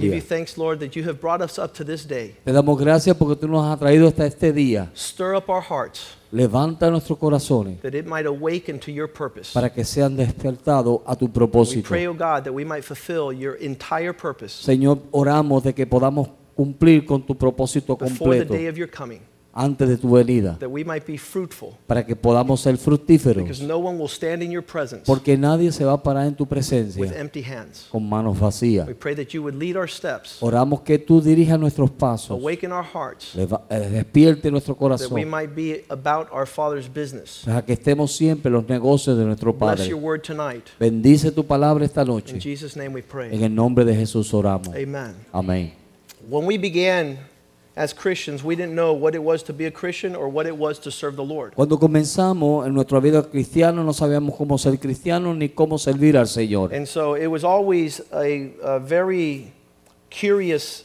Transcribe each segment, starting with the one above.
Give you thanks, Lord, that you have brought us up to this day. Te damos gracias porque tú nos has traído hasta este día. Stir up our hearts Levanta nuestros corazones that it might awaken to your purpose. para que sean despertados a tu We propósito. pray, O God, that we might fulfill your entire purpose Señor, oramos de que podamos cumplir con tu propósito before the completo antes de tu venida, that we might be fruitful, para que podamos ser fructíferos, because no one will stand in your presence porque nadie se va a parar en tu with presencia empty hands. con manos vacías. We pray that you would lead our steps, Oramos que tú dirijas nuestros pasos, awaken our hearts, leva- eh, despierte nuestro that we corazón, might be about our Father's business. para que estemos siempre en los negocios de nuestro Bless Padre. your word tonight. Bendice tu palabra esta In noche. Jesus' name we En pray. el nombre de Jesús oramos. Amen. Amén. When we began as Christians, we didn't know what it was to be a Christian or what it was to serve the Lord. Cuando comenzamos en nuestra vida cristiana no sabíamos cómo ser cristianos ni cómo servir al Señor. And so it was always a, a very curious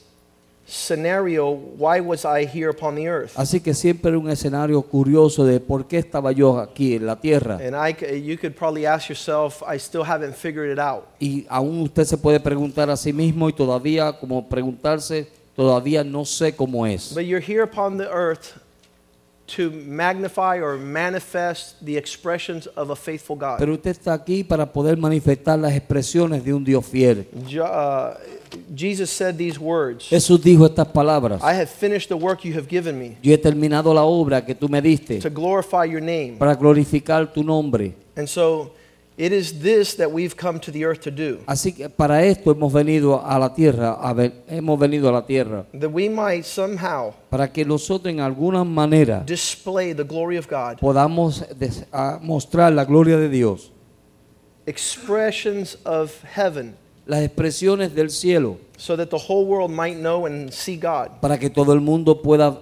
scenario why was I here upon the earth? Así que siempre era un escenario curioso de por qué estaba yo aquí en la tierra. And I, you could probably ask yourself, I still haven't figured it out. Y aún usted se puede preguntar a sí mismo y todavía como preguntarse, todavía no sé cómo es. But you're here upon the earth to magnify or manifest the expressions of a faithful God. Pero usted está aquí para poder manifestar las expresiones de un Dios fiel. Jo- uh, Jesus said these words Jesús dijo estas palabras. I have finished the work you have given me Yo he terminado la obra que tú me diste to glorify your name. para glorificar tu nombre. And so it is this that we've come to the earth to do. Así que para esto hemos venido a la tierra, a ver, hemos venido a la tierra, That we might somehow para que nosotros en alguna manera display the glory of God, podamos des- a mostrar la gloria de Dios, expressions of heaven, las expresiones del cielo, so that the whole world might know and see God. para que todo el mundo pueda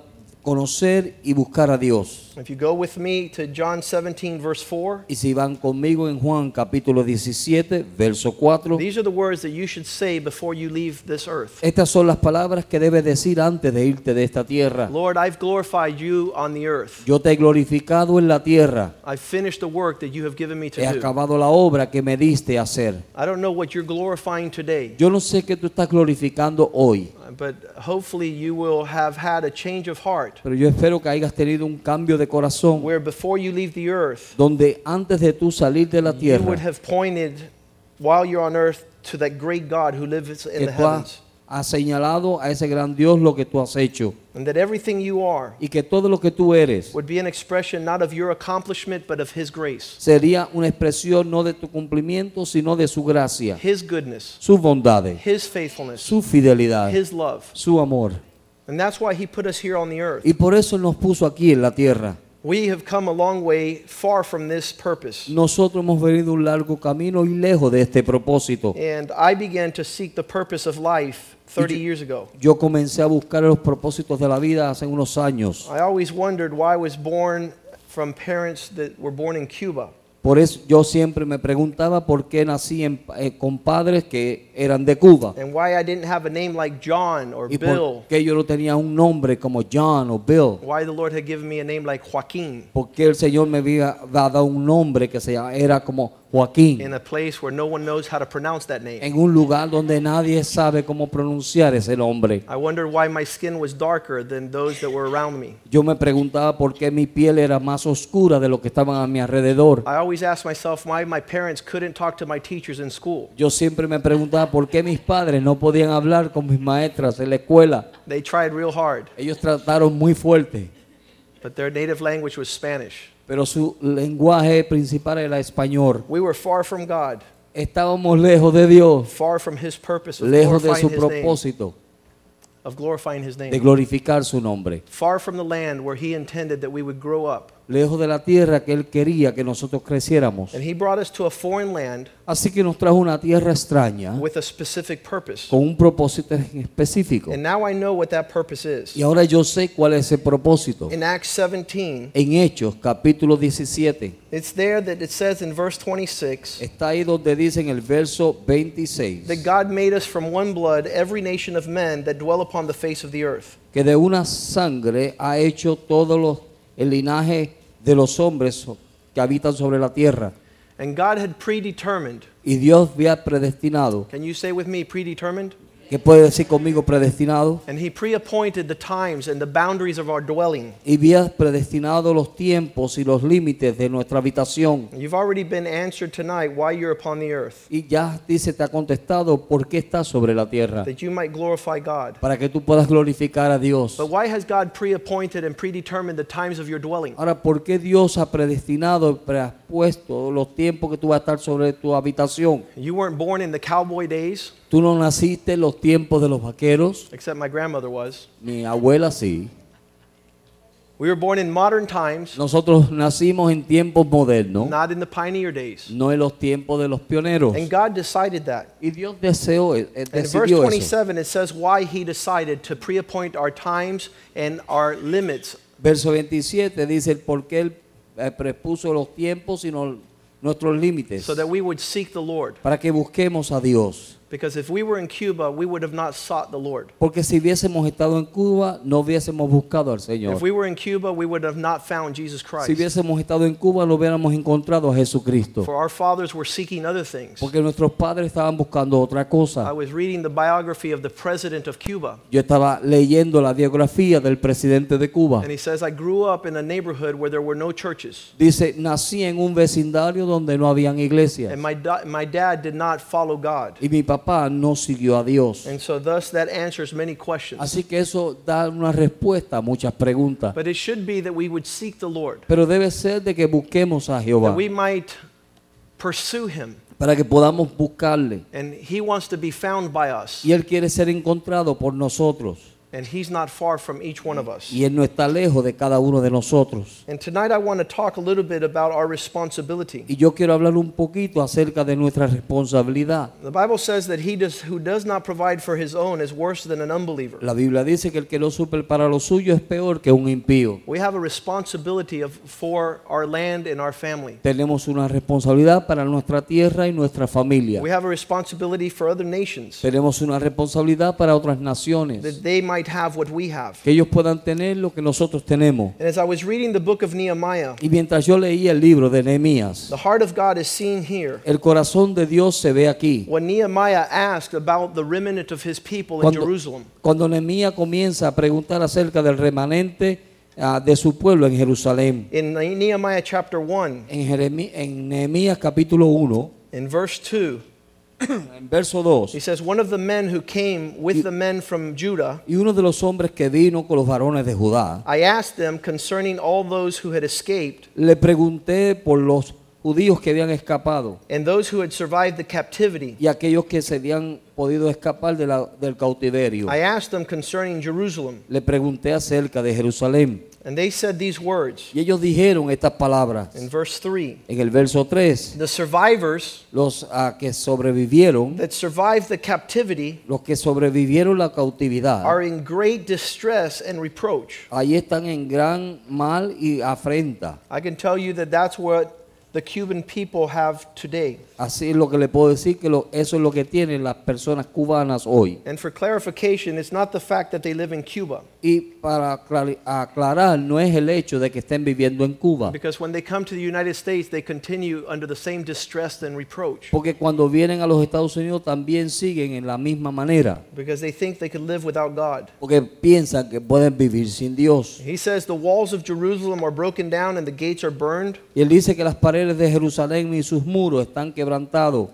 conocer y buscar a Dios. If you go with me to John 17, verse 4, Y si van conmigo en Juan capítulo 17, verso 4, these are the words that you should say before you leave this earth. estas son las palabras que debes decir antes de irte de esta tierra. Lord, I've glorified you on the earth. Yo te he glorificado en la tierra, I've finished the work that you have given me to he do. acabado la obra que me diste a hacer. I don't know what you're glorifying today, Yo no sé qué tú estás glorificando hoy, but hopefully you will have had a change of heart pero yo espero que hayas tenido un cambio de corazón where before you leave the earth, donde antes de tú salir de la tierra, you would have pointed while you're on earth to that great God who lives in the heavens. Has señalado a ese gran Dios lo que tú has hecho And that everything you are y que todo lo que tú eres would be an expression not of your accomplishment, but of His grace, sería una expresión no de tu cumplimiento, sino de su gracia, His goodness, sus bondades, His faithfulness, su fidelidad, His love. su amor. And that's why He put us here on the earth. Y por eso nos puso aquí en la tierra. We have come a long way far from this purpose. Nosotros hemos venido un largo camino y lejos de este propósito. And I began to seek the purpose of life 30 years ago. Yo comencé a buscar los propósitos de la vida hace unos años. I always wondered why I was born from parents that were born in Cuba. Por eso yo siempre me preguntaba por qué nací en- eh, con padres que eran de Cuba. and why I didn't have a name like John or Y Bill. por qué yo no tenía un nombre como John o Bill. Why the Lord had given me a name like Joaquin Porque el Señor me había dado un nombre que se era como Joaquín. in a place where no one knows how to pronounce that name. En un lugar donde nadie sabe cómo pronunciar ese nombre. I wondered why my skin was darker than those that were around me. Yo me preguntaba por qué mi piel era más oscura de lo que estaban a mi alrededor. I always asked myself why my parents couldn't talk to my teachers in school. Yo siempre me preguntaba por qué mis padres no podían hablar con mis maestras en la escuela. They tried real hard, Ellos trataron muy fuerte, but their native language was Spanish. pero su lenguaje principal era español. We were far from God, Estábamos lejos de Dios, far from His purpose of lejos de glorifying su His name. propósito Of glorifying His de name. glorificar su nombre. Far from the land where He intended that we would grow up lejos de la tierra que Él quería que nosotros creciéramos. And He brought us to a foreign land Así que nos trajo una tierra extraña with a specific purpose. con un propósito específico. And now I know what that purpose is. Y ahora yo sé cuál es ese propósito. In Acts 17, En Hechos, capítulo 17, it's there that it says in verse 26 está ahí donde dice en el verso 26 that God made us from one blood, every nation of men that dwell upon the face of the earth. que de una sangre ha hecho todos los el linaje de los hombres que habitan sobre la tierra. And God had predetermined. Y Dios había predestinado. Can you say with me, predetermined? ¿Qué puede decir conmigo predestinado? And He pre-appointed the times and the boundaries of our dwelling. Y había predestinado los tiempos y los límites de nuestra habitación. You've already been answered tonight why you're upon the earth, Y ya dice, te ha contestado por qué estás sobre la tierra. that you might glorify God. Para que tú puedas glorificar a Dios. But why has God pre-appointed and predetermined the times of your dwelling? Ahora, ¿por qué Dios ha predestinado y prepuesto los tiempos que tú vas a estar sobre tu habitación? You weren't born in the cowboy days, Tú no naciste en los tiempos de los vaqueros, except my grandmother was. mi abuela sí. We were born in modern times, Nosotros nacimos en tiempos modernos, not in the pioneer days. no en los tiempos de los pioneros. And God decided that. Y Dios deseó, eh, And in verse decidió eso. 27, it says why He decided to pre-appoint our times and our limits. Verso 27 dice el por qué Él eh, prepuso los tiempos y no- nuestros límites so that we would seek the Lord. para que busquemos a Dios. Because if we were in Cuba, we would have not sought the Lord. Porque si hubiésemos estado en Cuba, no hubiésemos buscado al Señor. If we were in Cuba, we would have not found Jesus Christ. Si hubiésemos estado en Cuba, no hubiéramos encontrado a Jesucristo. For our fathers were seeking other things. Porque nuestros padres estaban buscando otra cosa. I was reading the biography of the president of Cuba, Yo estaba leyendo la biografía del presidente de Cuba. and he says, I grew up in a neighborhood where there were no churches, Dice, nací en un vecindario donde no habían iglesias. and my, my dad did not follow God. Y mi papá no siguió a Dios. And so, thus, that answers many questions. Así que eso da una respuesta a muchas preguntas. But it should be that we would seek the Lord, Pero debe ser de que busquemos a Jehová that we might pursue him, para que podamos buscarle. and he wants to be found by us, Y Él quiere ser encontrado por nosotros. And he's not far from each one of us. Y Él no está lejos de cada uno de nosotros. And tonight, I want to talk a little bit about our responsibility. Y yo quiero hablar un poquito acerca de nuestra responsabilidad. The Bible says that he does, who does not provide for his own is worse than an unbeliever. La Biblia dice que el que no supe para lo suyo es peor que un impío. We have a responsibility of, for our land and our family. Tenemos una responsabilidad para nuestra tierra y nuestra familia. We have a responsibility for other nations Tenemos una responsabilidad para otras naciones. that they might have what we have. Que ellos puedan tener lo que nosotros tenemos. And as I was reading the book of Nehemiah, Y mientras yo leía el libro de Nehemías, the heart of God is seen here. el corazón de Dios se ve aquí. When Nehemiah asked about the remnant of his people in Cuando, Jerusalem, cuando Nehemías comienza a preguntar acerca del remanente ah, de su pueblo en Jerusalén. in Nehemiah chapter 1, En, Jeremí- en Nehemías capítulo 1, in verse 2, en verso 2, he says, One of the men who came with the men from Judah, y uno de los hombres que vino con los varones de Judá, I asked them concerning all those who had escaped le pregunté por los judíos que habían escapado and those who had survived the captivity. y aquellos que se habían podido escapar de la- del cautiverio. I asked them concerning Jerusalem, Le pregunté acerca de Jerusalén and they said these words y ellos dijeron estas palabras. in verse 3 En el verso 3, The survivors los ah, que sobrevivieron, that survived the captivity los que sobrevivieron la cautividad, are in great distress and reproach. ahí están en gran mal y afrenta. I can tell you that that's what the Cuban people have today. Así es lo que le puedo decir, que lo- eso es lo que tienen las personas cubanas hoy. And for clarification, it's not the fact that they live in Cuba, Y para aclarar, no es el hecho de que estén viviendo en Cuba, because when they come to the United States, they continue under the same distress and reproach, porque cuando vienen a los Estados Unidos también siguen en la misma manera, because they think they could live without God. porque piensan que pueden vivir sin Dios. He says the walls of Jerusalem are broken down and the gates are burned. Y él dice que las paredes de Jerusalén y sus muros están quebrantados.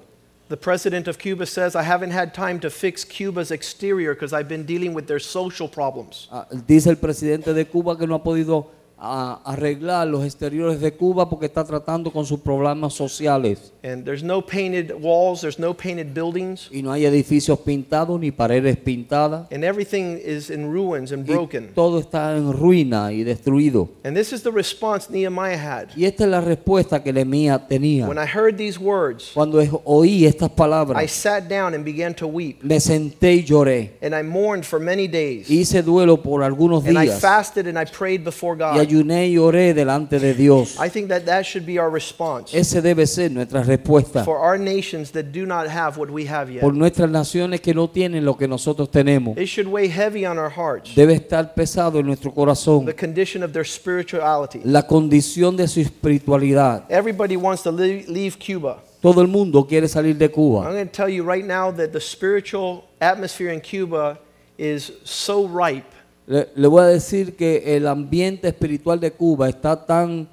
The president of Cuba says, I haven't had time to fix Cuba's exterior because I've been dealing with their social problems. Ah, Dice el presidente de Cuba que no ha podido a arreglar los exteriores de Cuba porque está tratando con sus problemas sociales. And there's no painted walls, there's no painted buildings, Y no hay edificios pintados ni paredes pintadas. and everything is in ruins and Y broken. todo está en ruina y destruido. And this is the response Nehemiah had. Y esta es la respuesta que Nehemías tenía. When I heard these words, Cuando es- oí estas I palabras, sat down and began to weep, me senté y lloré. and I mourned for many days. Hice duelo por algunos And I días fasted and I prayed before y God. Ayuné y oré delante de Dios. I think that that should be our response Ese debe ser nuestra respuesta for our nations that do not have what we have yet. por nuestras naciones que no tienen lo que nosotros tenemos. It should weigh heavy on our hearts, Debe estar pesado en nuestro corazón the condition of their spirituality. la condición de su espiritualidad. Everybody wants to leave, leave Cuba. Todo el mundo quiere salir de I'm Cuba. going to tell you right now that the spiritual atmosphere in Cuba is so ripe Le, le voy a decir que el ambiente espiritual de Cuba está tan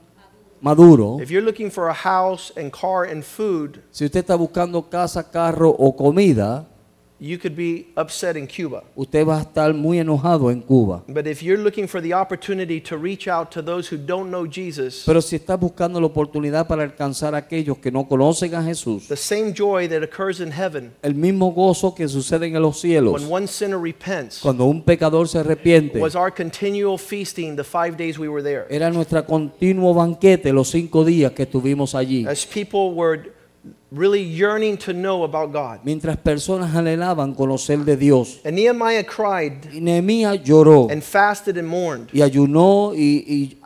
maduro. If you're looking for a house and car and food, Si usted está buscando casa, carro o comida, you could be upset in Cuba. usted va a estar muy enojado en Cuba. But if you're looking for the opportunity to reach out to those who don't know Jesus, Pero si está buscando la oportunidad para alcanzar a aquellos que no conocen a Jesús, the same joy that occurs in heaven el mismo gozo que sucede en los cielos when one sinner repents cuando un pecador se arrepiente, was our continual feasting the five days we were there. era nuestro continuo banquete los cinco días que estuvimos allí. As people were really yearning to know about God. Mientras personas anhelaban conocer de Dios. And Nehemiah cried Y Nehemías lloró and fasted and mourned. y ayunó y, y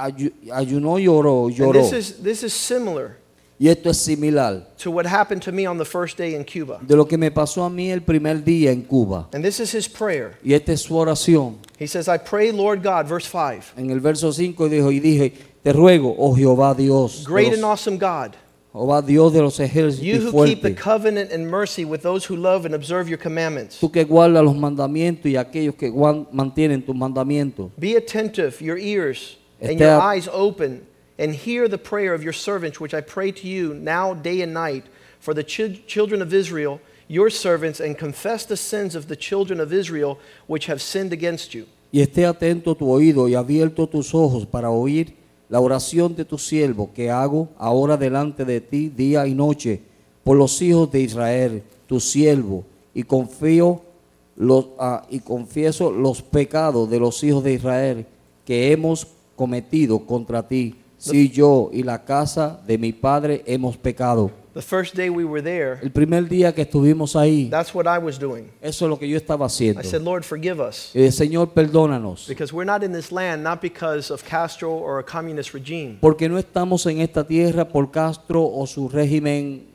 ayunó y lloró, And lloró. this is, this is similar Y esto es similar to what happened to me on the first day in Cuba. de lo que me pasó a mí el primer día en Cuba. And this is his prayer. Y esta es su oración. He says, I pray, Lord God, verse 5, En el verso 5 dijo, y dije, te ruego, oh Jehová Dios, great los, and awesome God, Oh, Jehová Dios de los ejércitos you who keep the fuerte, covenant and mercy with those who love and observe your commandments. tú que guardas los mandamientos y aquellos que mantienen tus mandamientos. Be attentive, your ears and your eyes open, and hear the prayer of your servants, which I pray to you now, day and night, for the chil- children of Israel, your servants, and confess the sins of the children of Israel, which have sinned against you. Y esté atento tu oído y abierto tus ojos para oír la oración de tu siervo que hago ahora delante de ti día y noche por los hijos de Israel, tu siervo, y confío los, ah, y confieso los pecados de los hijos de Israel que hemos cometido contra ti. Si yo y la casa de mi padre hemos pecado. The first day we were there, El primer día que estuvimos ahí, that's what I was doing. eso es lo que yo estaba haciendo. I said, Lord, forgive us. Eh, Señor, perdónanos. Because we're not in this land not because of Castro or a communist regime, Porque no estamos en esta tierra por Castro o su régimen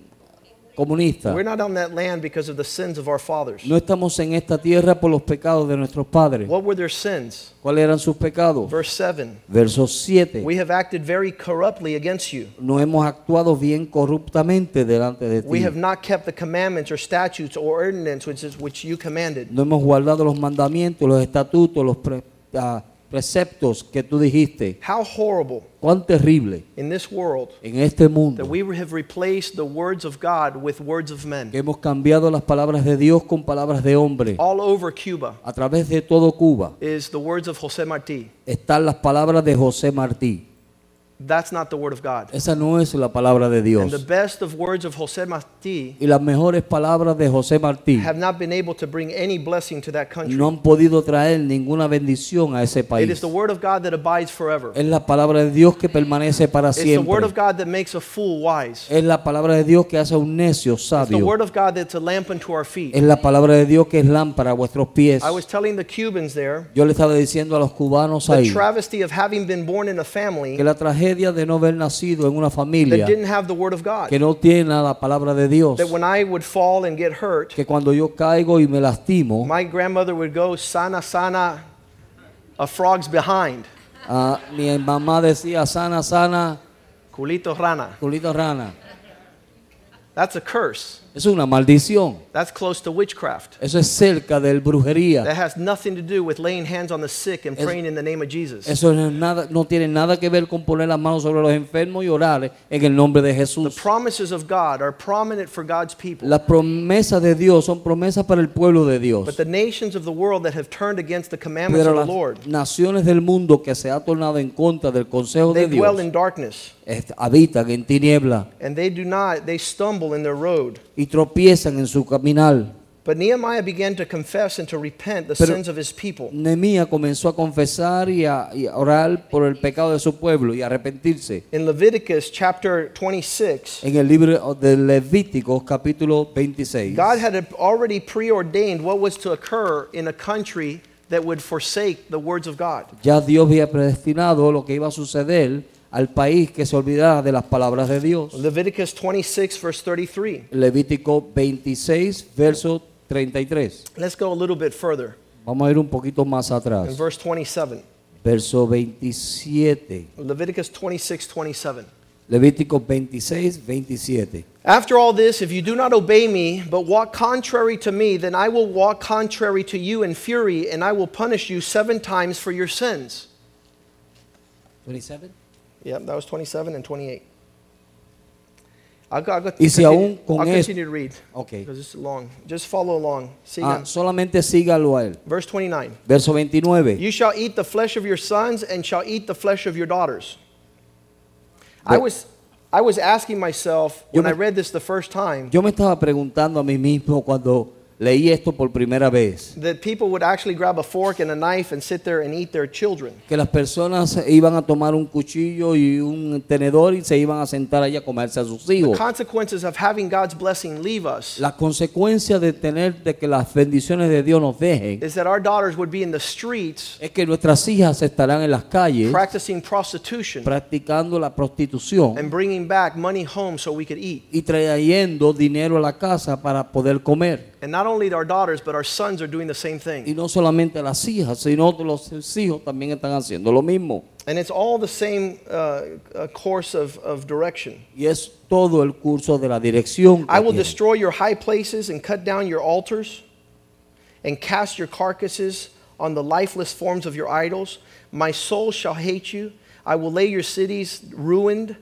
comunista. we're not on that land because of the sins of our fathers. No estamos en esta tierra por los pecados de nuestros padres. What were their sins? ¿Cuáles eran sus pecados? Verse 7 Verso 7. We have acted very corruptly against you. No hemos actuado bien corruptamente delante de We ti. have not kept the commandments or statutes or ordinance which, is, which you commanded. No hemos guardado los mandamientos, los estatutos, los pre- ah, preceptos que tú dijiste. How horrible Cuán terrible in this world en este mundo that we have replaced the words of God with words of men. que hemos cambiado las palabras de Dios con palabras de hombre. All over Cuba A través de todo Cuba is the words of Jose Marti. están las palabras de José Martí. That's not the word of God. Esa no es la palabra de And the Dios. best of words of Jose Marti Y las mejores palabras de José Martí have not been able to bring any blessing to that country. no han podido traer ninguna bendición a ese It is país. the word of God that abides forever. Es la palabra de Dios que permanece para It's the word siempre. of God that makes a fool wise. Es la palabra de Dios que hace a un necio It's the sabio. word of God that's a lamp unto our feet. Es la palabra de Dios que es lámpara a vuestros pies. I was telling the Cubans there Yo le estaba diciendo a los cubanos the ahí travesty of having been born in a family que la tragedia de no haber nacido en una that didn't have the word of God. que no tiene la palabra de Dios, That when I would fall and get hurt, que cuando yo caigo y me lastimo, my grandmother would go, Sana, sana, a frog's behind. mi mamá decía sana, sana, Culito rana. culito rana. That's a curse. Es una maldición. That's close to witchcraft. Eso es cerca del brujería. That has nothing to do with laying hands on the sick and praying in the name of Jesus. Eso no, es nada, no tiene nada que ver con poner las manos sobre los enfermos y orar en el nombre de The Jesús. promises of God are prominent for God's people. Las promesas de Dios son promesas para el pueblo de Dios. But the nations of the world that have turned against the commandments Pero of the las Lord, naciones del mundo que se ha tornado en contra del consejo they de dwell Dios in darkness habitan en tiniebla and they do not, they stumble in their road. y tropiezan en su caminar. But Nehemiah began to confess and to repent the Pero- sins of his people. Nehemías comenzó a confesar y a, y a orar por el pecado de su pueblo y a arrepentirse. In Leviticus chapter 26, En el libro de Levíticos capítulo 26, God had already preordained what was to occur in a country that would forsake the words of God. ya Dios había predestinado lo que iba a suceder al país que se olvidara de las palabras de Dios. Leviticus 26, verse 33. Levítico 26, verso 33. Let's go a little bit further. Vamos a ir un poquito más In atrás. verse 27. Verso 27. Leviticus 26, 27. Levítico 26, 27. After all this, if you do not obey me, but walk contrary to me, then I will walk contrary to you in fury, and I will punish you seven times for your sins. 27. Yep, that was 27 and 28. I'll, go, I'll, Y si continue, aún con I'll esto- continue to read Ok. because it's long. Just follow along. See Ah, solamente sígalo a él. Verse 29. Verso 29. You shall eat the flesh of your sons and shall eat the flesh of your daughters. I was, I was asking myself when me- I read this the first time Yo me estaba preguntando a mí mismo cuando leí esto por primera vez, that people would actually grab a fork and a knife and sit there and eat their children. que las personas iban a tomar un cuchillo y un tenedor y se iban a sentar allá a comerse a sus The hijos. consequences of having God's blessing leave us La consecuencia de tener de que las bendiciones de Dios nos dejen is that our daughters would be in the streets es que nuestras hijas estarán en las calles practicing prostitution practicando la prostitución and bringing back money home so we could eat. y trayendo dinero a la casa para poder comer. And not only our daughters, but our sons are doing the same thing. Y no solamente las hijas, sino los hijos también están haciendo lo mismo. And it's all the same uh, uh, course of, of direction. Y es todo el curso de la dirección. que I will tiene. destroy your high places and cut down your altars and cast your carcasses on the lifeless forms of your idols. My soul shall hate you. I will lay your cities ruined,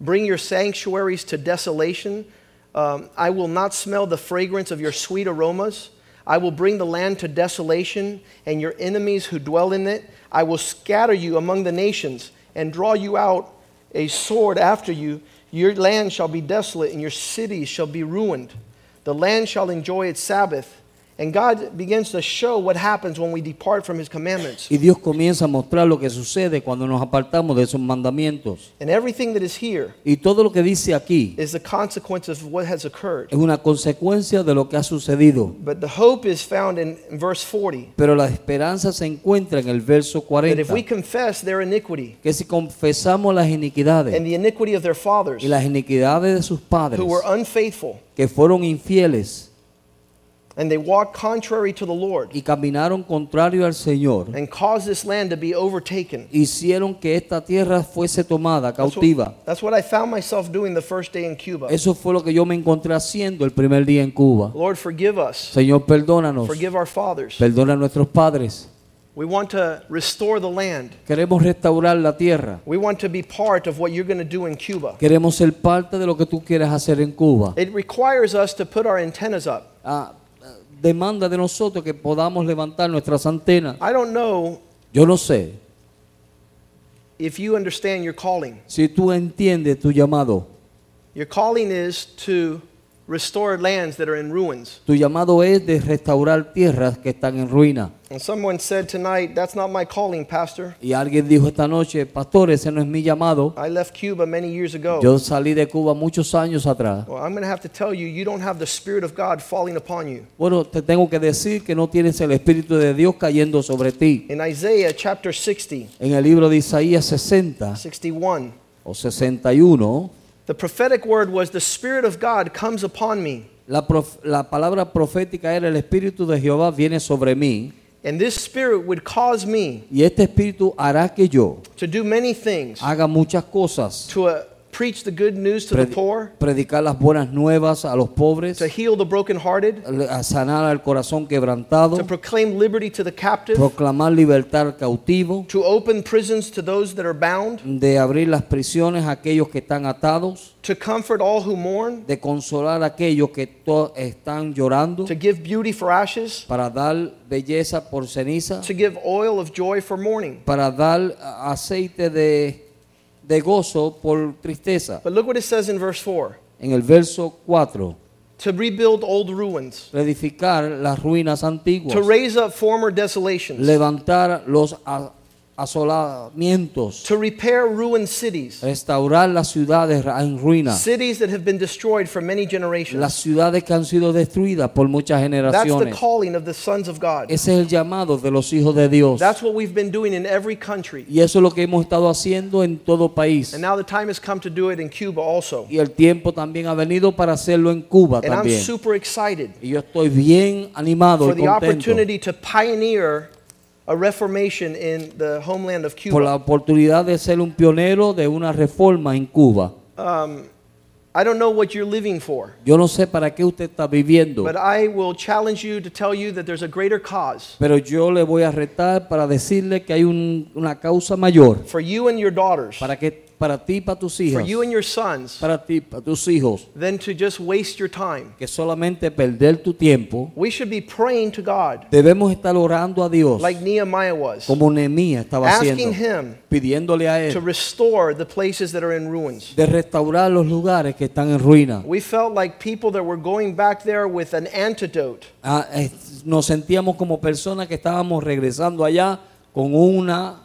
bring your sanctuaries to desolation. Um, I will not smell the fragrance of your sweet aromas. I will bring the land to desolation and your enemies who dwell in it. I will scatter you among the nations and draw you out a sword after you. Your land shall be desolate and your cities shall be ruined. The land shall enjoy its Sabbath. And God begins to show what happens when we depart from his commandments. Y Dios comienza a mostrar lo que sucede cuando nos apartamos de esos mandamientos. And everything that is here Y todo lo que dice aquí is the consequence of what has occurred. es una consecuencia de lo que ha sucedido. But the hope is found in, in verse 40 Pero la esperanza se encuentra en el verso that 40. if we confess their iniquity Que si confesamos las iniquidades and the iniquity of their fathers y las iniquidades de sus padres who were unfaithful que fueron infieles and they walk contrary to the Lord y caminaron contrario al Señor, and cause this land to be overtaken. hicieron que esta tierra fuese tomada That's cautiva. what, that's what I found myself doing the first day in Cuba. Eso fue lo que yo me encontré haciendo el primer día en Cuba. Lord, forgive us. Señor, perdónanos. Forgive our fathers. Perdona a nuestros padres. We want to restore the land. Queremos restaurar la tierra. We want to be part of what you're going to do in Cuba. Queremos ser parte de lo que tú quieres hacer en Cuba. It requires us to put our antennas up. Ah, demanda de nosotros que podamos levantar nuestras antenas. I don't know Yo no sé if you understand your calling. si tú entiendes tu llamado. Your calling is to restore lands that are in ruins. Tu llamado es de restaurar tierras que están en ruina. And someone said tonight, That's not my calling, Pastor. Y alguien dijo esta noche, pastor, ese no es mi llamado. I left Cuba many years ago. Yo salí de Cuba muchos años atrás. Well, I'm going to have to tell you, you don't have the Spirit of God falling upon you. Bueno, te tengo que decir que no tienes el Espíritu de Dios cayendo sobre ti. In Isaiah chapter 60, En el libro de Isaías 60 61, o 61, the prophetic word was, The Spirit of God comes upon me. la, prof- la palabra profética era el Espíritu de Jehová viene sobre mí And this Spirit would cause me y este Espíritu hará que yo to do many things, haga muchas cosas to uh, preach the good news to the poor, predicar las buenas nuevas a los pobres, to heal the brokenhearted, a sanar al corazón quebrantado, to proclaim liberty to the captive, proclamar libertad al cautivo, to open prisons to those that are bound, de abrir las prisiones a aquellos que están atados, to comfort all who mourn, de consolar a aquellos que están llorando, to give beauty for ashes, para dar belleza por ceniza, to give oil of joy for mourning. para dar aceite de, de gozo por tristeza. But look what it says in verse 4 En el verso 4, to rebuild old ruins, reedificar las ruinas antiguas, to raise up former desolations, levantar los a- asolamientos, to repair ruined cities, restaurar las ciudades en ruinas, cities that have been destroyed for many generations. las ciudades que han sido destruidas por muchas That's the generaciones. calling of the sons of God. Ese es el llamado de los hijos de Dios. That's what we've been doing in every country. Y eso es lo que hemos estado haciendo en todo país. And now the time has come to do it in Cuba also. Y el tiempo también ha venido para hacerlo en Cuba And I'm super excited Y yo estoy bien animado for y the contento opportunity to pioneer a reformation in the homeland of por la Cuba. oportunidad de ser un pionero de una reforma en Cuba. Um, I don't know what you're living for, Yo no sé para qué usted está viviendo, but I will challenge you to tell you that there's a greater cause pero yo le voy a retar para decirle que hay un- una causa mayor for you and your daughters, para que para ti y para tus for hijas, you and your sons, para ti para tus hijos, than to just waste your time. que solamente perder tu tiempo. We should be praying to God Debemos estar orando a Dios like Nehemiah was, como Nehemías estaba asking haciendo, Him pidiéndole a to él restore the places that are in ruins. de restaurar los lugares que están en ruina. We felt like people that were going back there with an antidote. Ah, eh, nos sentíamos como personas que estábamos regresando allá con una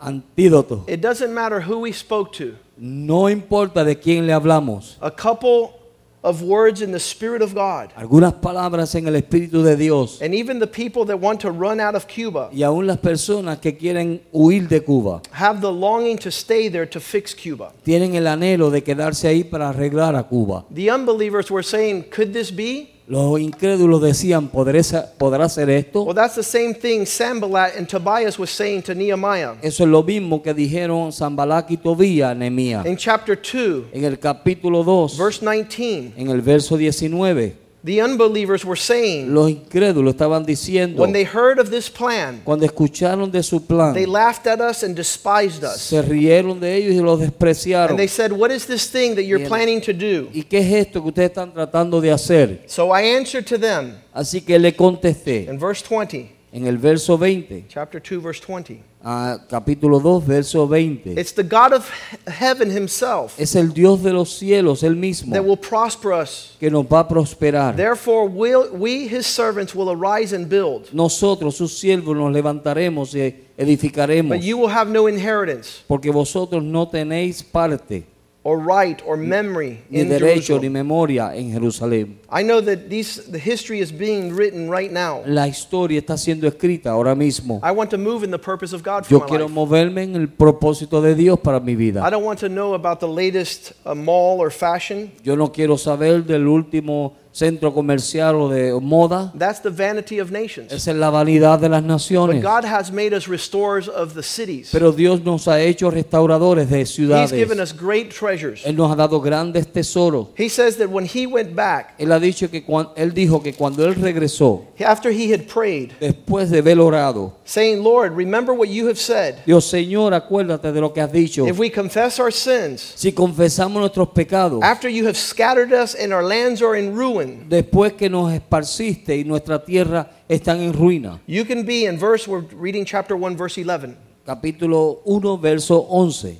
antídoto. It doesn't matter who we spoke to. No importa de quién le hablamos. A couple of words in the Spirit of God. Algunas palabras en el Espíritu de Dios And even the people that want to run out of Cuba y aún las personas que quieren huir de Cuba have the longing to stay there to fix Cuba. tienen el anhelo de quedarse ahí para arreglar a Cuba. The unbelievers were saying, Could this be? Los incrédulos decían, ¿podré sa- ¿podrá ser esto? Well, that's the same thing Sambalat and Tobias was saying to Nehemiah. Eso es lo mismo que dijeron Zambalak y Tobía a Nehemías. In chapter 2, En el capítulo 2, verse 19, en el verso 19, the unbelievers were saying, los incrédulos estaban diciendo, when they heard of this plan, cuando escucharon de su plan, they laughed at us and despised us. se rieron de ellos y los despreciaron. And they said, What is this thing that you're planning to do? ¿Y qué es esto que ustedes están tratando de hacer? So I answered to them Así que le contesté in verse 20, en el verso 20, chapter 2, verse 20. a capítulo 2, verso 20. It's the God of he- heaven himself Es el Dios de los cielos, el mismo, that will prosper us. que nos va a prosperar. Therefore, we, his servants, will arise and build, Nosotros, sus siervos, nos levantaremos y edificaremos, but you will have no inheritance porque vosotros no tenéis parte, or right or memory ni in derecho, ni Jerusalem. memoria en Jerusalén. I know that these, the history is being written right now. La historia está siendo escrita ahora mismo. I want to move in the purpose of God for Yo my quiero life. moverme en el propósito de Dios para mi vida. I don't want to know about the latest uh, mall or fashion. Yo no quiero saber del último centro comercial o de moda. That's the vanity of nations. Esa es la vanidad de las But naciones. God has made us restorers of the cities. Pero Dios nos ha hecho restauradores de He's given ciudades. us great treasures. Él nos ha dado grandes tesoros. He says that when he went back, Él ha dicho que cuan- él dijo que cuando él regresó, after he had prayed, después de haber orado, saying, Lord, remember what you have said. Dios Señor, acuérdate de lo que has dicho. If we confess our sins, Si confesamos nuestros pecados, after you have scattered us and our lands are in ruin, después que nos esparciste y nuestra tierra están en ruina. you can be in verse, we're reading chapter 1, verse 11. Capítulo 1, verso 11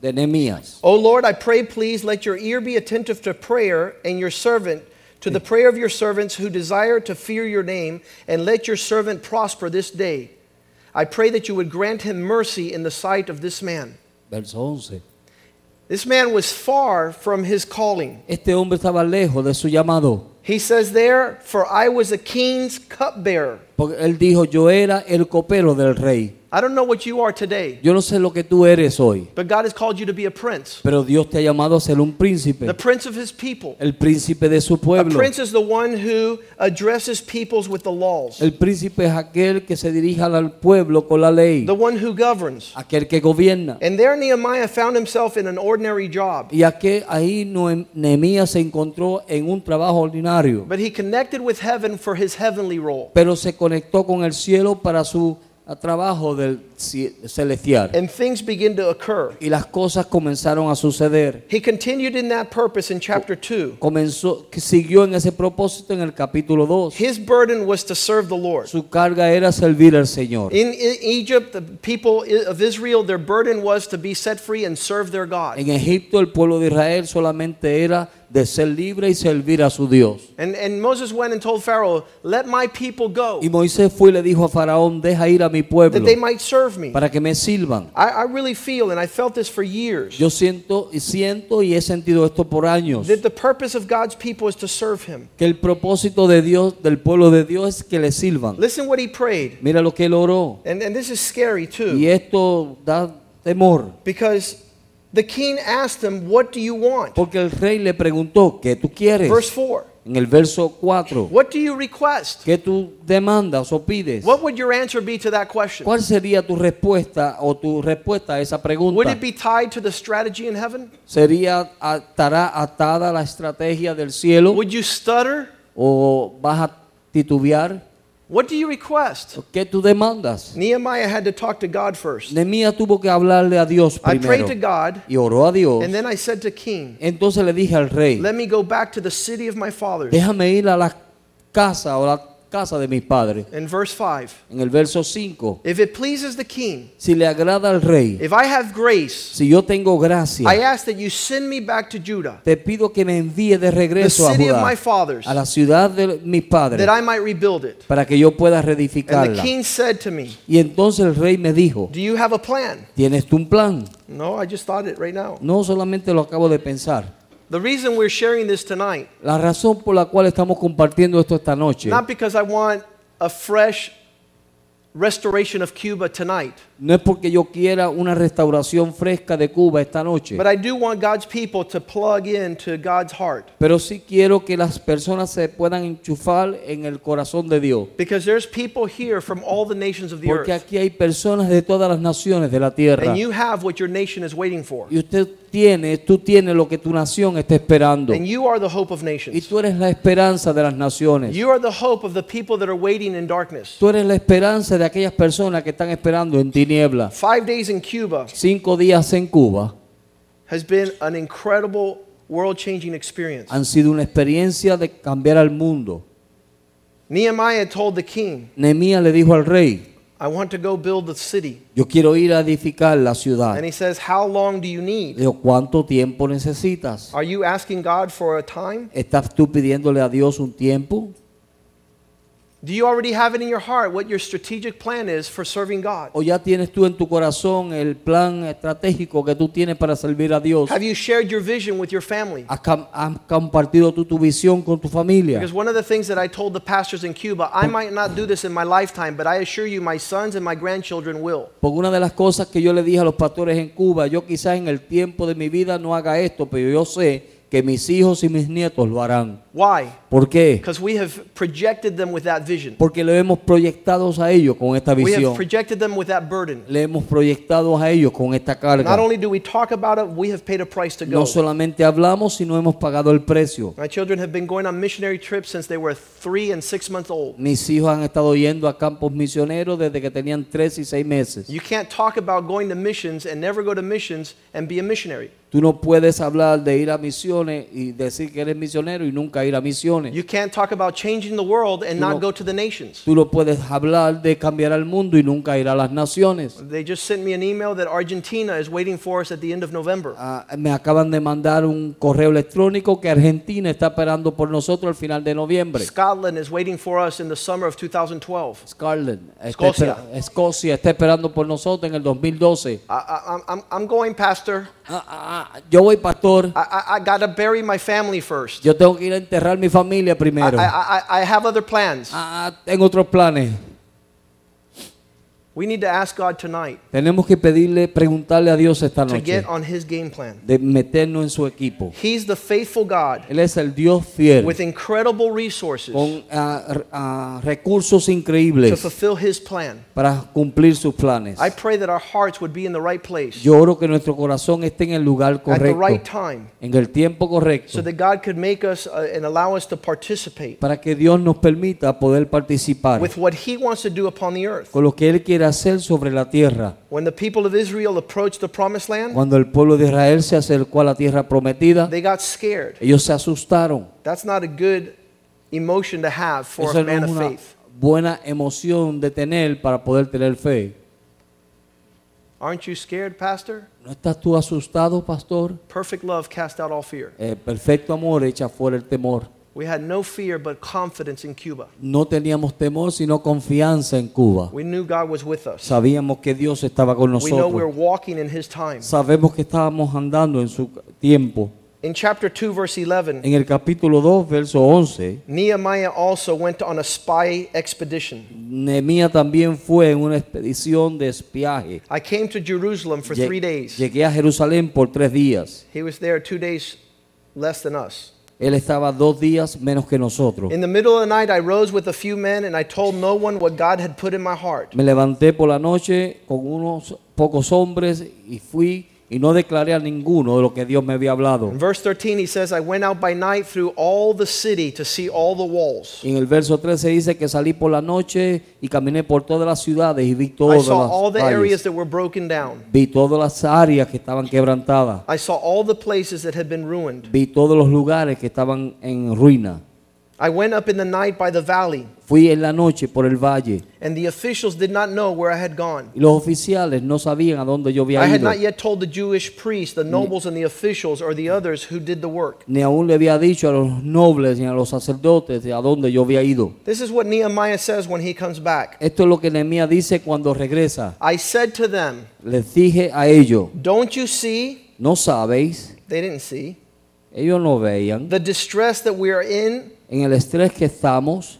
de Nehemías. O Lord, I pray, please let your ear be attentive to prayer and your servant, to the prayer of your servants who desire to fear your name, and let your servant prosper this day. I pray that you would grant him mercy in the sight of this man. Verso 11. This man was far from his calling. Este hombre estaba lejos de su llamado. He says there, For I was a king's cupbearer. Porque él dijo, yo era el copero del rey. I don't know what you are today, Yo no sé lo que tú eres hoy, but God has called you to be a prince, pero Dios te ha llamado a ser un príncipe, the prince of his people. el príncipe de su A pueblo. prince is the one who addresses peoples with the laws, El príncipe es aquel que se dirige al pueblo con la ley, the one who governs. aquel que gobierna. And there Nehemiah found himself in an ordinary job, Y aquel, ahí Noem- Nehemías se encontró en un trabajo ordinario, but he connected with heaven for his heavenly role. pero se conectó con el cielo para su ah, trabajo del celestial. And things begin to occur. Y las cosas comenzaron a suceder. He continued in that purpose in chapter 2. Comenzó, siguió en ese propósito en el capítulo 2. His burden was to serve the Lord. Su carga era servir al Señor. In Egypt, the people of Israel, their burden was to be set free and serve their God. En Egipto el pueblo de Israel solamente era de ser libre y servir a su Dios. And, and Moses went and told Pharaoh, Let my people go, Y Moisés fue y le dijo a Faraón, deja ir a mi pueblo that they might serve me. para que me sirvan. I, I really feel, and I felt this for years, Yo siento y siento y he sentido esto por años, that the purpose of God's people is to serve Him. que el propósito de Dios, del pueblo de Dios es que le sirvan. Listen what he prayed. Mira lo que él oró. And, and this is scary too. Y esto da temor, because the king asked him, What do you want? porque el rey le preguntó, ¿qué tú quieres? Verse 4. En el verso 4, What do you request? ¿qué tú demandas o pides? What would your answer be to that question? ¿Cuál sería tu respuesta o tu respuesta a esa Would pregunta? it be tied to the strategy in heaven? ¿Sería estará atada la estrategia del cielo Would you stutter? o vas a titubear? What do you request? ¿Qué tú demandas? Nehemiah had to talk to God first. Nehemías tuvo que hablarle a Dios I prayed to God, y oró a Dios. and then I said to King, Entonces le dije al rey, Let me go back to the city of my fathers. déjame ir a la casa o la casa de mis padres. In verse 5, En el verso 5, if it pleases the king, si le agrada al rey, if I have grace, si yo tengo gracia, I ask that you send me back to Judah, te pido que me envíe de the regreso a city of Judá, my fathers, a la ciudad de mis padres, that I might rebuild it. para que yo pueda And the reedificarla. king said to me, Y entonces el rey me dijo, Do you have a plan? ¿tienes tú un plan? No, I just thought it right now. No solamente lo acabo de pensar. The reason we're sharing this tonight, La razón por la cual estamos compartiendo esto esta noche not because I want a fresh restoration of Cuba tonight, no es porque yo quiera una restauración fresca de Cuba esta noche, but I do want God's people to plug into God's heart. pero sí quiero que las personas se puedan enchufar en el corazón de Dios. Because there's people here from all the nations of the Porque earth. aquí hay personas de todas las naciones de la tierra. And you have what your nation is waiting for. Y usted tiene, tú tienes lo que tu nación está esperando. And you are the hope of Y nations. tú eres la esperanza de las naciones. You are the hope of the people that are waiting in darkness. Tú eres la esperanza de aquellas personas que están esperando en tiniebla. Five days in Cuba Cinco días en Cuba has been an incredible world changing experience. han sido una experiencia de cambiar al mundo. Nehemiah told the king, Nehemías le dijo al rey, I want to go build the city. yo quiero ir a edificar la ciudad. And he says, How long do you need? dijo, ¿cuánto tiempo necesitas? Are you asking God for a time? ¿Estás tú pidiéndole a Dios un tiempo? Do you already have it in your heart what your strategic plan is for serving God? ¿O ya tienes tú en tu corazón el plan estratégico que tú tienes para servir a Dios? Have you shared your vision with your family? ¿Has, compartido tú tu visión con tu familia? Because one of the things that I told the pastors in Cuba, I might not do this in my lifetime, but I assure you my sons and my grandchildren will. Porque una de las cosas que yo le dije a los pastores en Cuba, yo quizás en el tiempo de mi vida no haga esto, pero yo sé que mis hijos y mis nietos lo harán. Why? ¿Por qué? Because we have projected them with that vision. Porque le hemos proyectado a ellos con esta We have visión. projected them with that burden. Le hemos proyectado a ellos con esta carga. Not only do we talk about it, we have paid a price to No go. solamente hablamos, sino hemos pagado el precio. My children have been going on missionary trips since they were three and six months old. Mis hijos han estado yendo a campos misioneros desde que tenían tres y seis meses. You can't talk about going to missions and never go to missions and be a missionary. Tú no puedes hablar de ir a misiones y decir que eres misionero y nunca ir a misiones. You can't talk about changing the world and no- not go to the nations. Tú no puedes hablar de cambiar al mundo y nunca ir a las naciones. They just sent me an email that Argentina is waiting for us at the end of November. Ah, me acaban de mandar un correo electrónico que Argentina está esperando por nosotros al final de noviembre. Scotland is waiting for us in the summer of 2012. Scarlett, está Escocia. Escocia está esperando por nosotros en el 2012. I, I, I'm, I'm going, Pastor. Ah, ah, ah, yo voy, pastor. I, I, I got to bury my family first. Yo tengo que ir a enterrar mi familia I, primero. I, I, I have other plans. Ah, ah, tengo otros planes. We need to ask God tonight Tenemos que pedirle, preguntarle a Dios esta to noche get on His game plan. de meternos en su equipo. He's the faithful God Él es el Dios fiel with incredible resources con ah, ah, recursos to increíbles fulfill His plan. para cumplir sus planes. I pray that our hearts would be in the right place Yo oro que nuestro corazón esté en el lugar at the right correcto, time en el tiempo correcto, so that God could make us uh, and allow us to participate para que Dios nos permita poder participar with what He wants to do upon the earth. con lo que Él quiere hacer sobre la tierra. When the people of Israel approached the promised land, Cuando el pueblo de Israel se acercó a la tierra prometida, they got scared. ellos se asustaron. That's not a good emotion to have for Eso a no man es of una faith. buena emoción de tener para poder tener fe. Aren't you scared, Pastor? ¿No estás tú asustado, pastor? Perfect love cast out all fear. El perfecto amor echa fuera el temor. We had no fear but confidence in Cuba. No teníamos temor, sino confianza en Cuba. We knew God was with us. Sabíamos que Dios estaba con We know we're nosotros. walking in His time. Sabemos que estábamos andando en su tiempo. In chapter 2, verse 11, En el capítulo 2, verso 11, Nehemiah also went on a spy expedition. Nehemías también fue en una expedición de espiaje. I came to Jerusalem for Lle- three days. Llegué a Jerusalén por tres días. He was there two days less than us. Él estaba dos días menos que nosotros. In the middle of the night, I rose with a few men and I told no one what God had put in my heart. Me levanté por la noche con unos pocos hombres y fui y no declaré a ninguno de lo que Dios me había hablado. In verse 13, he says, I went out by night through all the city to see all the walls. En el verso 13 dice que salí por la noche y caminé por todas las ciudades y vi I todas saw all the las areas that were broken down. Vi todas las áreas que estaban quebrantadas. I saw all the places that had been ruined. Vi todos los lugares que estaban en ruina. I went up in the night by the valley, Fui en la noche por el valle and the officials did not know where I had gone. y los oficiales no sabían a dónde yo había ido. I had not yet told the Jewish priests, the nobles, and the officials, or the others who did the work. Ni aún le había dicho a los nobles ni a los sacerdotes de a dónde yo había ido. This is what Nehemiah says when he comes back. Esto es lo que Nehemías dice cuando regresa. I said to them, Les dije a ellos, Don't you see? no sabéis, They didn't see. ellos no veían, The distress that we are in, en el estrés que estamos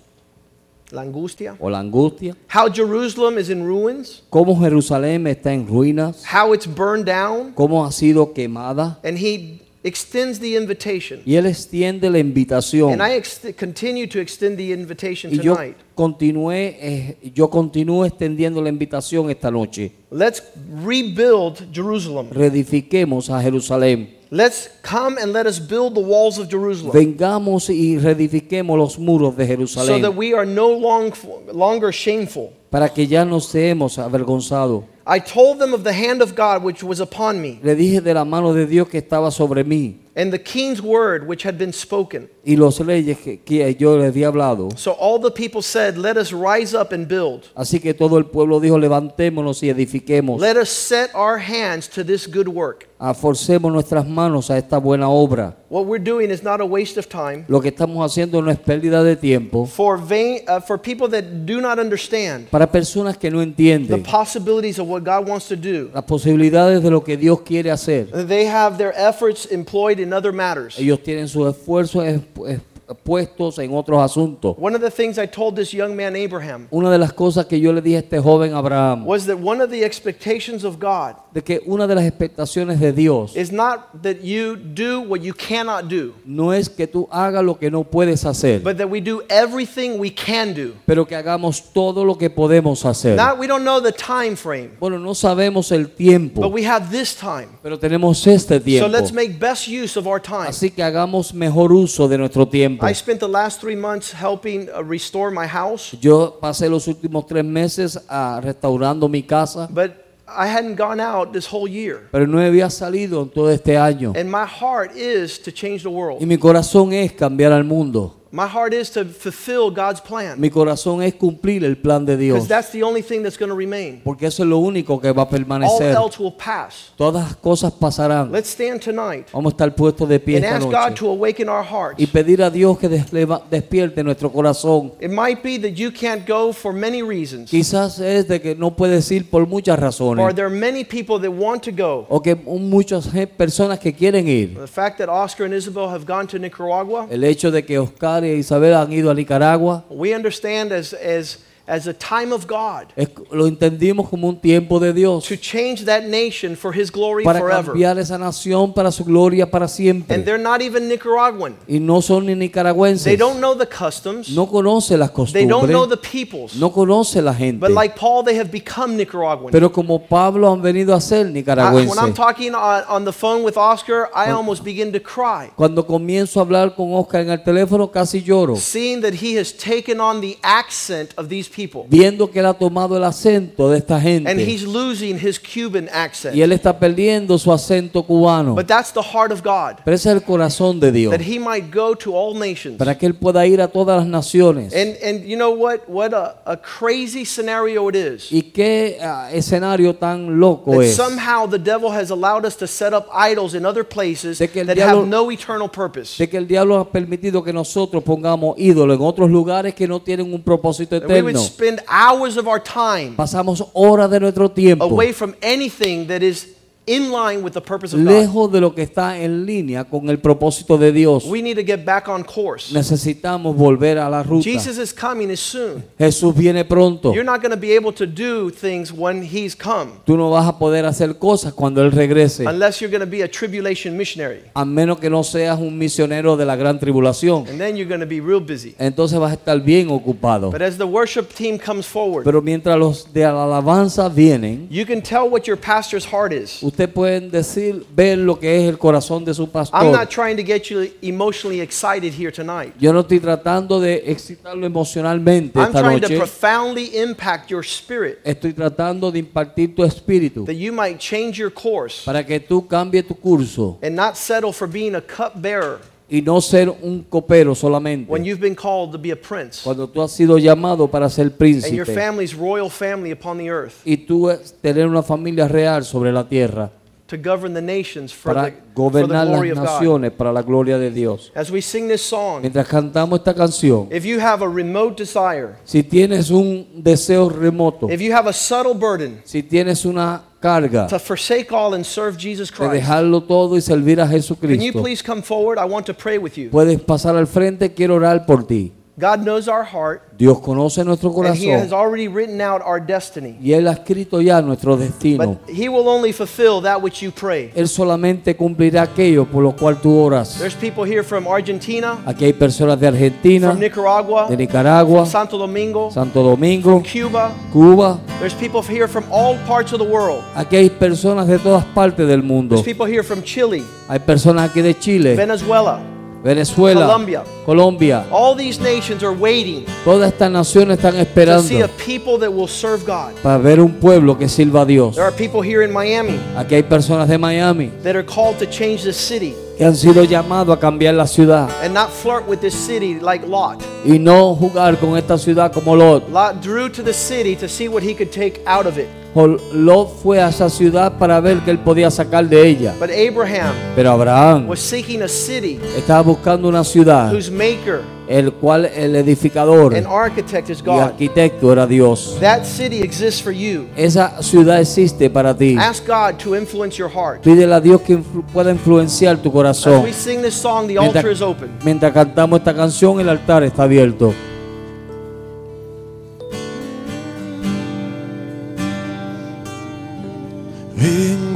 la angustia. o la angustia, How Jerusalem is in ruins, cómo Jerusalén está en ruinas, how it's burned down. cómo ha sido quemada. And he extends the invitation. Y él extiende la invitación. And I ex- continue to extend the invitation Y yo tonight. continué, eh, yo continúo extendiendo la invitación esta noche. Let's rebuild Jerusalem. Reedifiquemos a Jerusalén. Let's come and let us build the walls of Jerusalem Vengamos y reedifiquemos los muros de Jerusalén. so that we are no long, longer shameful. para que ya no seamos avergonzados. I told them of the hand of God which was upon me, Le dije de la mano de Dios que estaba sobre mí and the king's word which had been spoken. y los reyes que, que yo les había hablado. So all the people said, Let us rise up and build. Así que todo el pueblo dijo, levantémonos y edifiquemos. Let us set our hands to this good work. Aforcemos nuestras manos a esta buena obra. What we're doing is not a waste of time. Lo que estamos haciendo no es pérdida de tiempo. For, vain, uh, for people that do not understand Para personas que no the possibilities of what God wants to do, las posibilidades de lo que Dios quiere hacer, they have their efforts employed in other matters. ellos tienen sus esfuerzos es- es- puestos en otros asuntos. One of the things I told this young man, Abraham, Una de las cosas que yo le dije a este joven Abraham, was that one of the expectations of God de que una de las expectaciones de Dios is not that you do what you cannot do, no es que tú hagas lo que no puedes hacer, but that we do everything we can do. pero que hagamos todo lo que podemos hacer. Not we don't know the time frame, Bueno, no sabemos el tiempo, but we have this time. pero tenemos este So tiempo. let's make best use of our time. Así que hagamos mejor uso de nuestro tiempo. I spent the last three months helping uh, restore my house, Yo pasé los últimos tres meses ah, restaurando mi casa, but I hadn't gone out this whole year. pero no había salido en todo este año. And my heart is to change the Y world. mi corazón es cambiar al mundo. My heart is to fulfill God's plan. Mi corazón es cumplir el plan de Because Dios. that's the only thing that's going to remain. Porque eso es lo único que va a All permanecer. else will pass. Todas las cosas pasarán. Let's stand tonight Vamos a estar puestos de pie and esta ask God noche. to awaken our hearts. Y pedir a Dios que despierte nuestro corazón. It might be that you can't go for many reasons, Quizás es de que no puedes ir por muchas or razones. there are many people that want to go. O que muchas personas que quieren ir. The fact that Oscar and Isabel have gone to Nicaragua, El hecho de que Oscar y Isabel han ido a Nicaragua, we understand as, as, as a time of God lo entendimos como un tiempo de Dios to change that nation for His glory para forever. cambiar esa nación para su gloria para And siempre. they're not even Nicaraguan. Y no son ni They nicaragüenses. don't know the customs. No conoce las They don't know costumbres. the peoples. No conoce la gente. But like Paul, they have become Nicaraguan. Pero como Pablo han venido a ser I- when I'm nicaragüenses. talking on, on the phone with Oscar, I almost begin to cry. Cuando comienzo a hablar con Oscar en el teléfono casi lloro. Seeing that he has taken on the accent of these people. Viendo que él ha tomado el acento de esta And gente. he's losing his Cuban accent. Y él está perdiendo su acento cubano. But that's the heart of God. Pero ese es el corazón de Dios. That he might go to all nations. Para que él pueda ir a todas las naciones. And, and you know what? What a, a crazy scenario it is. Y qué ah, escenario tan loco That es. somehow the devil has allowed us to set up idols in other places that diablo- have no eternal purpose. De que el diablo ha permitido que nosotros pongamos ídolos en otros lugares que no tienen un propósito And eterno. Spend hours of our time Pasamos horas de nuestro tiempo away from anything that is in line with the purpose of God. lejos de lo que está en línea con el propósito de Dios. We need to get back on course. Necesitamos volver a la ruta. Jesus is coming is soon. Jesús viene pronto. You're not going to be able to do things when he's come Tú no vas a poder hacer cosas cuando Él regrese, unless you're going to be a tribulation missionary. a menos que no seas un misionero de la gran tribulación. And then you're going to be real busy. Entonces vas a estar bien ocupado. But as the worship team comes forward, Pero mientras los de la alabanza vienen, you can tell what your pastor's heart is. usted pueden decir, ver lo que es el corazón de su I'm not trying to get you emotionally excited here tonight. Yo no estoy tratando de excitarlo emocionalmente I'm esta trying to profoundly impact your spirit. Estoy tratando de impartir tu espíritu that you might change your course para que tú cambies tu curso and not settle for being a cupbearer y no ser un copero solamente. when you've been called to be a prince Cuando tú has sido llamado para ser and your príncipe family's royal family upon the earth y tú es tener una familia real sobre la tierra to govern the nations for para the, for the gobernar glory las of God. naciones para la gloria de Dios. As we sing this song, Mientras cantamos esta canción, if you have a remote desire, si tienes un deseo remoto, if you have a subtle burden si tienes una carga to forsake all and serve Jesus de Christ, dejarlo todo y servir a can you Jesucristo, please come forward? I want to pray with you. puedes pasar al frente, quiero orar por ti. God knows our heart, Dios conoce nuestro and He has corazón already written out our destiny. y Él ha escrito ya nuestro destino. But He will only fulfill that which you pray. Él solamente cumplirá aquello por lo cual tú oras. There's people here from Argentina, Aquí hay personas de Argentina, from Nicaragua, de Nicaragua, Santo Domingo, Santo Domingo, Cuba. Cuba. There's people here from all parts of the world. Aquí hay personas de todas partes del mundo. There's people here from Chile, Hay personas aquí de Chile, Venezuela. Venezuela, Colombia. Colombia. All these nations are waiting Todas estas naciones están to esperando see a people that will serve God. para ver un pueblo que sirva a Dios. There are people here in Miami Aquí hay personas de Miami that are called to change the city que han sido llamados a cambiar la ciudad and not flirt with this city like Lot. y no jugar con esta ciudad como Lot. Lot drew to the city to see what he could take out of it. Lot fue a esa ciudad para ver que él podía sacar de ella. But Abraham Pero Abraham was seeking a city estaba buscando una ciudad, whose maker el cual el edificador and architect is y God. arquitecto era Dios. That city exists for you. Esa ciudad existe para ti. Ask God to influence your heart. Pídele a Dios que influ- pueda influenciar tu As corazón. we sing this song, the altar Mientras, is open. mientras cantamos esta canción, el altar está abierto.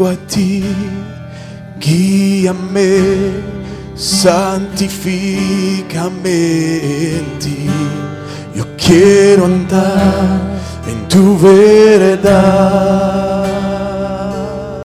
Vengo a ti, guíame, santifícame en ti. Yo quiero andar en tu verdad.